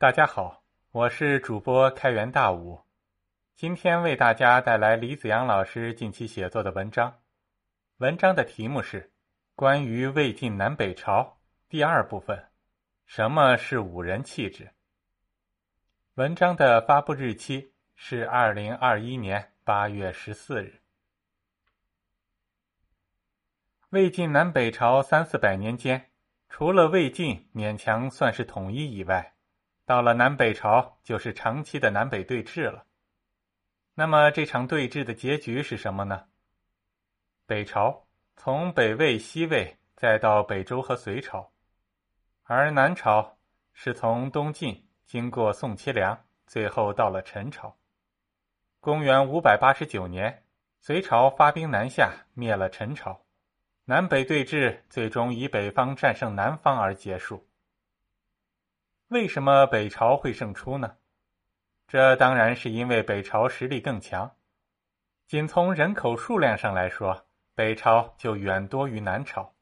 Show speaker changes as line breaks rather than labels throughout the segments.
大家好，我是主播开元大武，今天为大家带来李子阳老师近期写作的文章。文章的题目是《关于魏晋南北朝》第二部分：什么是武人气质？文章的发布日期是二零二一年八月十四日。魏晋南北朝三四百年间，除了魏晋勉强算是统一以外，到了南北朝，就是长期的南北对峙了。那么这场对峙的结局是什么呢？北朝从北魏、西魏，再到北周和隋朝，而南朝是从东晋经过宋齐梁，最后到了陈朝。公元五百八十九年，隋朝发兵南下，灭了陈朝，南北对峙最终以北方战胜南方而结束。为什么北朝会胜出呢？这当然是因为北朝实力更强。仅从人口数量上来说，北朝就远多于南朝。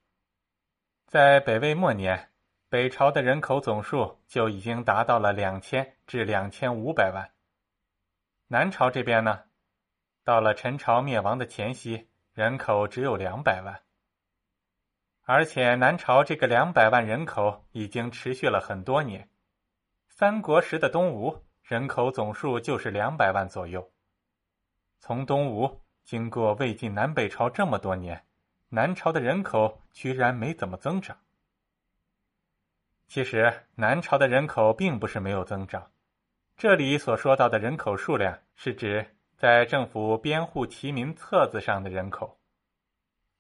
在北魏末年，北朝的人口总数就已经达到了两千至两千五百万。南朝这边呢，到了陈朝灭亡的前夕，人口只有两百万。而且南朝这个两百万人口已经持续了很多年。三国时的东吴人口总数就是两百万左右。从东吴经过魏晋南北朝这么多年，南朝的人口居然没怎么增长。其实南朝的人口并不是没有增长，这里所说到的人口数量是指在政府编户齐民册子上的人口，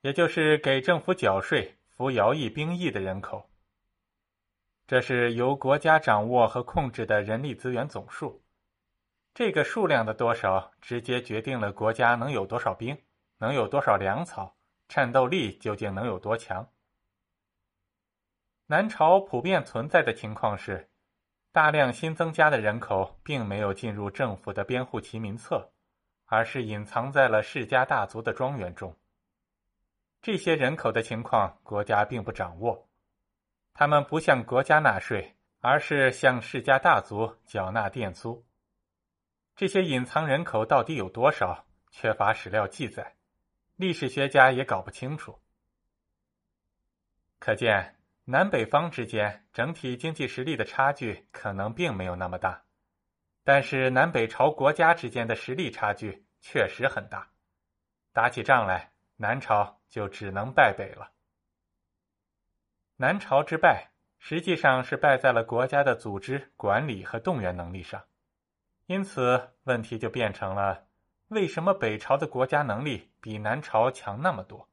也就是给政府缴税、服徭役兵役的人口。这是由国家掌握和控制的人力资源总数，这个数量的多少直接决定了国家能有多少兵，能有多少粮草，战斗力究竟能有多强。南朝普遍存在的情况是，大量新增加的人口并没有进入政府的编户齐民册，而是隐藏在了世家大族的庄园中。这些人口的情况，国家并不掌握。他们不向国家纳税，而是向世家大族缴纳佃租。这些隐藏人口到底有多少？缺乏史料记载，历史学家也搞不清楚。可见，南北方之间整体经济实力的差距可能并没有那么大，但是南北朝国家之间的实力差距确实很大。打起仗来，南朝就只能败北了。南朝之败，实际上是败在了国家的组织管理和动员能力上，因此问题就变成了：为什么北朝的国家能力比南朝强那么多？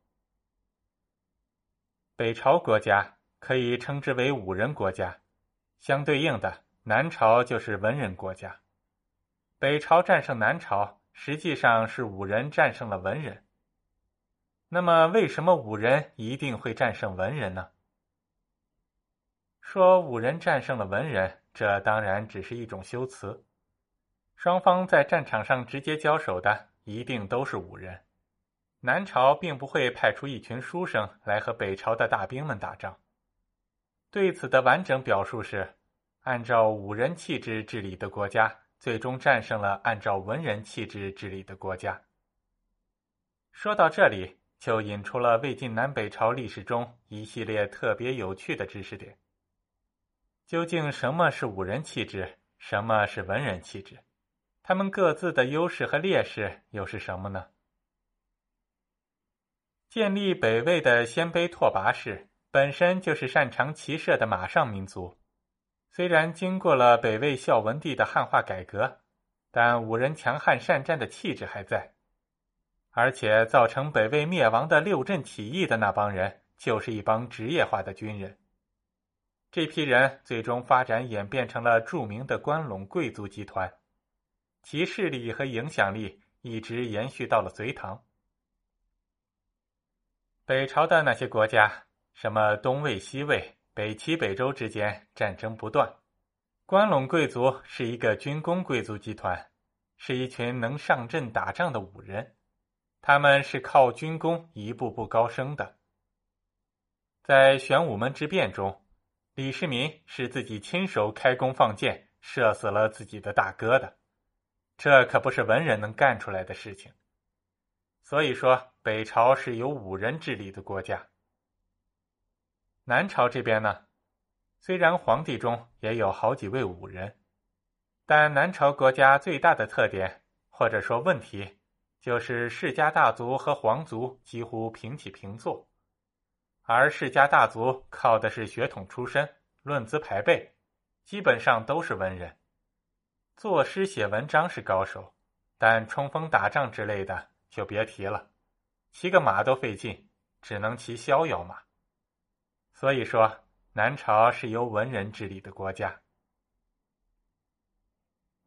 北朝国家可以称之为武人国家，相对应的南朝就是文人国家。北朝战胜南朝，实际上是武人战胜了文人。那么，为什么武人一定会战胜文人呢？说武人战胜了文人，这当然只是一种修辞。双方在战场上直接交手的一定都是武人。南朝并不会派出一群书生来和北朝的大兵们打仗。对此的完整表述是：按照武人气质治理的国家，最终战胜了按照文人气质治理的国家。说到这里，就引出了魏晋南北朝历史中一系列特别有趣的知识点。究竟什么是武人气质，什么是文人气质？他们各自的优势和劣势又是什么呢？建立北魏的鲜卑拓跋氏本身就是擅长骑射的马上民族，虽然经过了北魏孝文帝的汉化改革，但武人强悍善战的气质还在。而且造成北魏灭亡的六镇起义的那帮人，就是一帮职业化的军人。这批人最终发展演变成了著名的关陇贵族集团，其势力和影响力一直延续到了隋唐。北朝的那些国家，什么东魏、西魏、北齐、北周之间战争不断。关陇贵族是一个军工贵族集团，是一群能上阵打仗的武人，他们是靠军功一步步高升的。在玄武门之变中。李世民是自己亲手开弓放箭，射死了自己的大哥的，这可不是文人能干出来的事情。所以说，北朝是由武人治理的国家。南朝这边呢，虽然皇帝中也有好几位武人，但南朝国家最大的特点或者说问题，就是世家大族和皇族几乎平起平坐，而世家大族靠的是血统出身、论资排辈，基本上都是文人，作诗写文章是高手，但冲锋打仗之类的就别提了，骑个马都费劲，只能骑逍遥马。所以说，南朝是由文人治理的国家。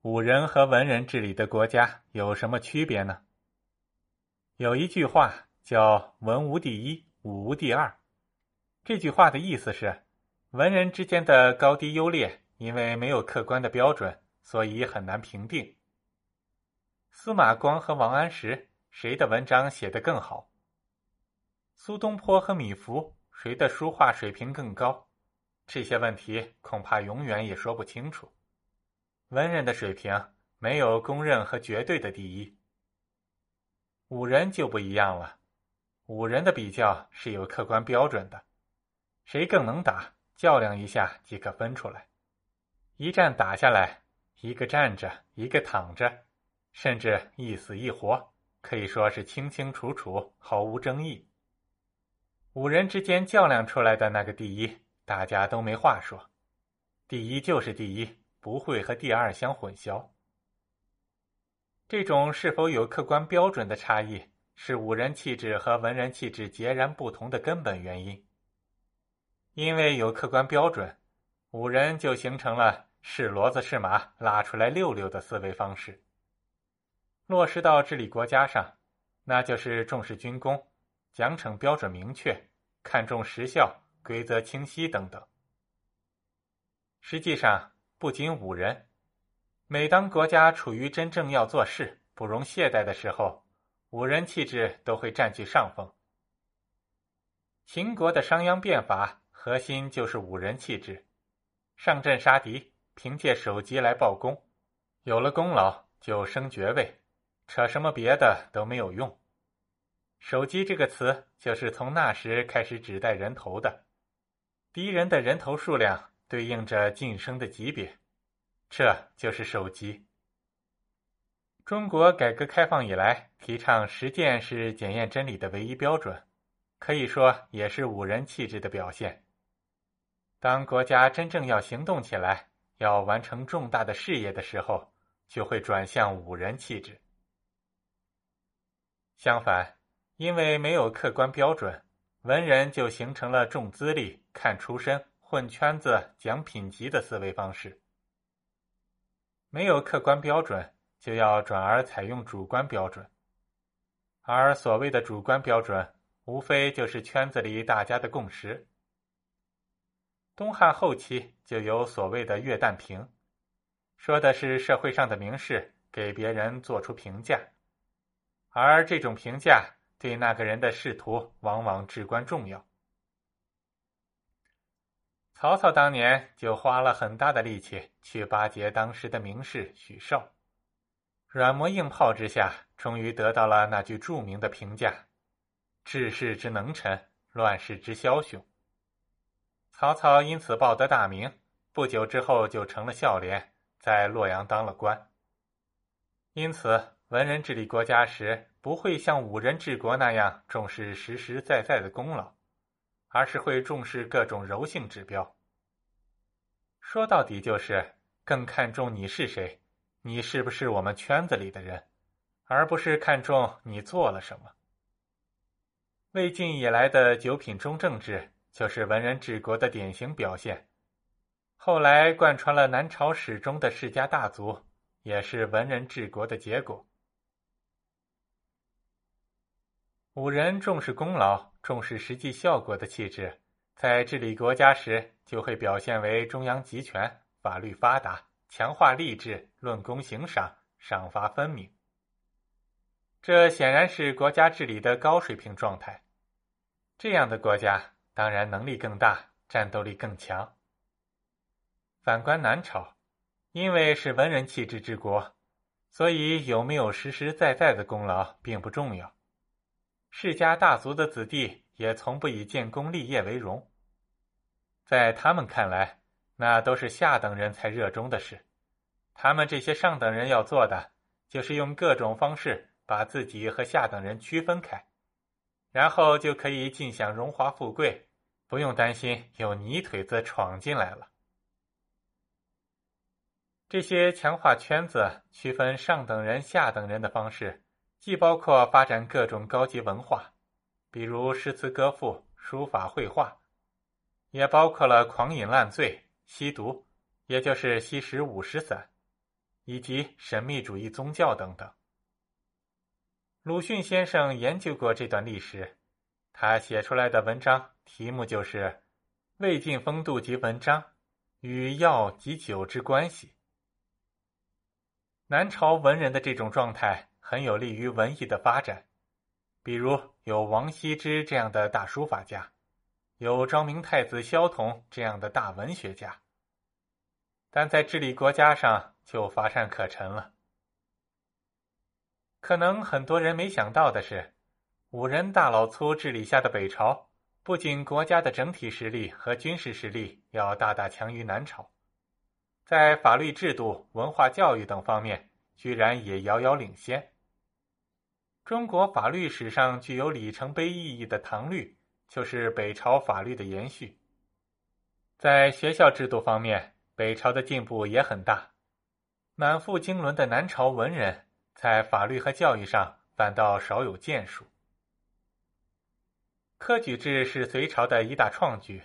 武人和文人治理的国家有什么区别呢？有一句话叫“文无第一，武无第二”。这句话的意思是，文人之间的高低优劣，因为没有客观的标准，所以很难评定。司马光和王安石，谁的文章写得更好？苏东坡和米芾。谁的书画水平更高？这些问题恐怕永远也说不清楚。文人的水平没有公认和绝对的第一。武人就不一样了，武人的比较是有客观标准的，谁更能打，较量一下即可分出来。一战打下来，一个站着，一个躺着，甚至一死一活，可以说是清清楚楚，毫无争议。五人之间较量出来的那个第一，大家都没话说，第一就是第一，不会和第二相混淆。这种是否有客观标准的差异，是武人气质和文人气质截然不同的根本原因。因为有客观标准，五人就形成了是骡子是马拉出来溜溜的思维方式。落实到治理国家上，那就是重视军功。奖惩标准明确，看重时效、规则清晰等等。实际上，不仅五人，每当国家处于真正要做事、不容懈怠的时候，五人气质都会占据上风。秦国的商鞅变法核心就是武人气质，上阵杀敌，凭借首级来报功，有了功劳就升爵位，扯什么别的都没有用。手机这个词就是从那时开始指代人头的，敌人的人头数量对应着晋升的级别，这就是手机。中国改革开放以来，提倡实践是检验真理的唯一标准，可以说也是武人气质的表现。当国家真正要行动起来，要完成重大的事业的时候，就会转向武人气质。相反。因为没有客观标准，文人就形成了重资历、看出身、混圈子、讲品级的思维方式。没有客观标准，就要转而采用主观标准，而所谓的主观标准，无非就是圈子里大家的共识。东汉后期就有所谓的月旦评，说的是社会上的名士给别人做出评价，而这种评价。对那个人的仕途往往至关重要。曹操当年就花了很大的力气去巴结当时的名士许绍，软磨硬泡之下，终于得到了那句著名的评价：“治世之能臣，乱世之枭雄。”曹操因此报得大名，不久之后就成了孝廉，在洛阳当了官。因此。文人治理国家时，不会像武人治国那样重视实实在在的功劳，而是会重视各种柔性指标。说到底，就是更看重你是谁，你是不是我们圈子里的人，而不是看重你做了什么。魏晋以来的九品中正制，就是文人治国的典型表现。后来贯穿了南朝史中的世家大族，也是文人治国的结果。武人重视功劳、重视实际效果的气质，在治理国家时就会表现为中央集权、法律发达、强化吏治、论功行赏、赏罚分明。这显然是国家治理的高水平状态。这样的国家当然能力更大，战斗力更强。反观南朝，因为是文人气质治国，所以有没有实实在在的功劳并不重要。世家大族的子弟也从不以建功立业为荣，在他们看来，那都是下等人才热衷的事。他们这些上等人要做的，就是用各种方式把自己和下等人区分开，然后就可以尽享荣华富贵，不用担心有泥腿子闯进来了。这些强化圈子、区分上等人、下等人的方式，既包括发展各种高级文化，比如诗词歌赋、书法绘画，也包括了狂饮烂醉、吸毒，也就是吸食五石散，以及神秘主义宗教等等。鲁迅先生研究过这段历史，他写出来的文章题目就是《魏晋风度及文章与药及酒之关系》。南朝文人的这种状态很有利于文艺的发展，比如有王羲之这样的大书法家，有昭明太子萧统这样的大文学家。但在治理国家上就乏善可陈了。可能很多人没想到的是，五人大老粗治理下的北朝，不仅国家的整体实力和军事实力要大大强于南朝。在法律制度、文化教育等方面，居然也遥遥领先。中国法律史上具有里程碑意义的《唐律》，就是北朝法律的延续。在学校制度方面，北朝的进步也很大。满腹经纶的南朝文人，在法律和教育上反倒少有建树。科举制是隋朝的一大创举，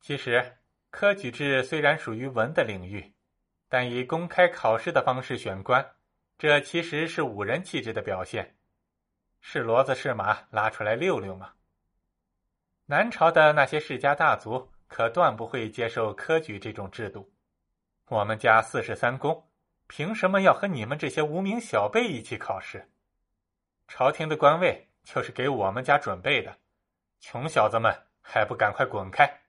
其实。科举制虽然属于文的领域，但以公开考试的方式选官，这其实是武人气质的表现。是骡子是马，拉出来溜溜吗？南朝的那些世家大族可断不会接受科举这种制度。我们家四世三公，凭什么要和你们这些无名小辈一起考试？朝廷的官位就是给我们家准备的，穷小子们还不赶快滚开！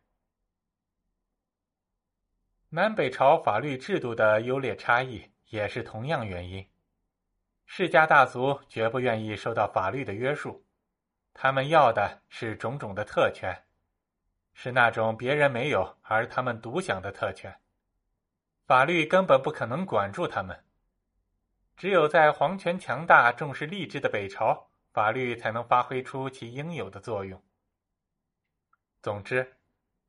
南北朝法律制度的优劣差异也是同样原因。世家大族绝不愿意受到法律的约束，他们要的是种种的特权，是那种别人没有而他们独享的特权。法律根本不可能管住他们。只有在皇权强大、重视吏治的北朝，法律才能发挥出其应有的作用。总之，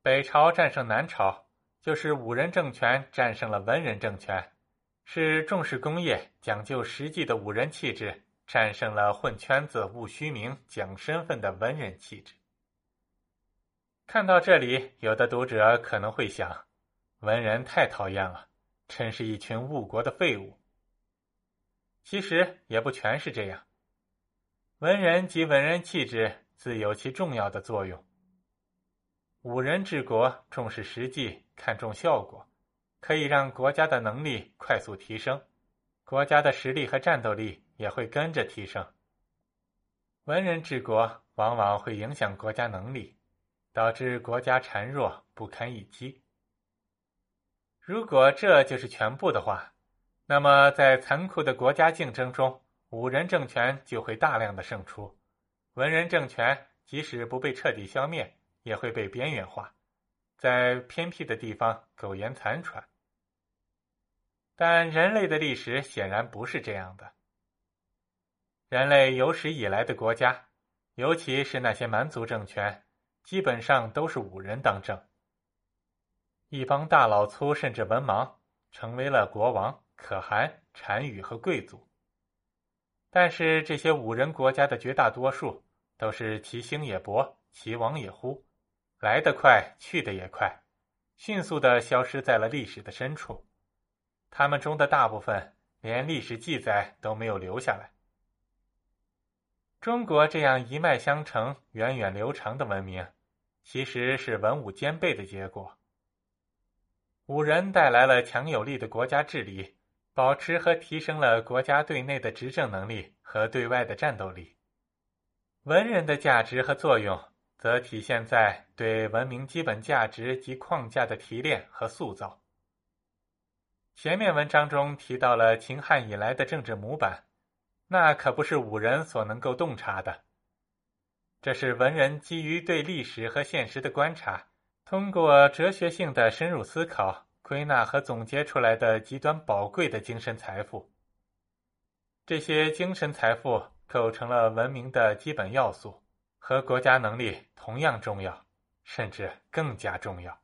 北朝战胜南朝。就是武人政权战胜了文人政权，是重视工业、讲究实际的武人气质战胜了混圈子、务虚名、讲身份的文人气质。看到这里，有的读者可能会想：文人太讨厌了，真是一群误国的废物。其实也不全是这样，文人及文人气质自有其重要的作用。武人治国重视实际，看重效果，可以让国家的能力快速提升，国家的实力和战斗力也会跟着提升。文人治国往往会影响国家能力，导致国家孱弱不堪一击。如果这就是全部的话，那么在残酷的国家竞争中，武人政权就会大量的胜出，文人政权即使不被彻底消灭。也会被边缘化，在偏僻的地方苟延残喘。但人类的历史显然不是这样的。人类有史以来的国家，尤其是那些蛮族政权，基本上都是武人当政。一帮大老粗甚至文盲成为了国王、可汗、单于和贵族。但是这些武人国家的绝大多数都是其兴也勃，其亡也忽。来得快，去得也快，迅速的消失在了历史的深处。他们中的大部分连历史记载都没有留下来。中国这样一脉相承、源远流长的文明，其实是文武兼备的结果。武人带来了强有力的国家治理，保持和提升了国家对内的执政能力和对外的战斗力。文人的价值和作用。则体现在对文明基本价值及框架的提炼和塑造。前面文章中提到了秦汉以来的政治模板，那可不是武人所能够洞察的。这是文人基于对历史和现实的观察，通过哲学性的深入思考、归纳和总结出来的极端宝贵的精神财富。这些精神财富构成了文明的基本要素，和国家能力同样重要，甚至更加重要。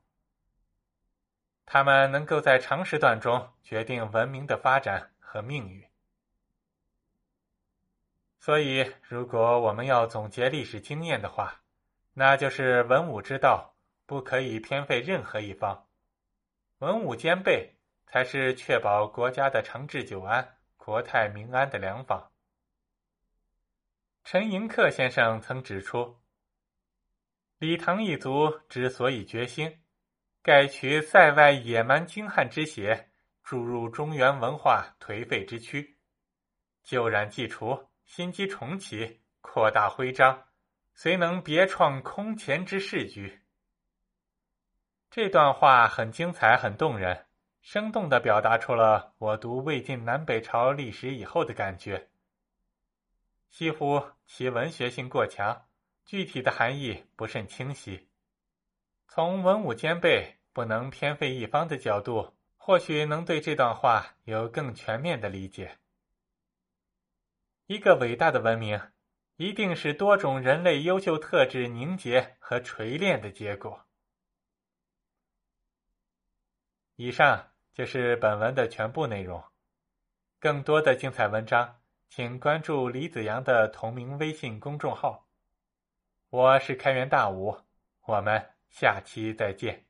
他们能够在长时段中决定文明的发展和命运。所以，如果我们要总结历史经验的话，那就是文武之道不可以偏废任何一方，文武兼备才是确保国家的长治久安、国泰民安的良方。陈寅恪先生曾指出，李唐一族之所以绝兴，盖取塞外野蛮精悍之血，注入中原文化颓废之躯，旧染既除。新机重启，扩大徽章，虽能别创空前之势局。这段话很精彩，很动人，生动的表达出了我读魏晋南北朝历史以后的感觉。西乎其文学性过强，具体的含义不甚清晰。从文武兼备、不能偏废一方的角度，或许能对这段话有更全面的理解。一个伟大的文明，一定是多种人类优秀特质凝结和锤炼的结果。以上就是本文的全部内容。更多的精彩文章，请关注李子阳的同名微信公众号。我是开元大武，我们下期再见。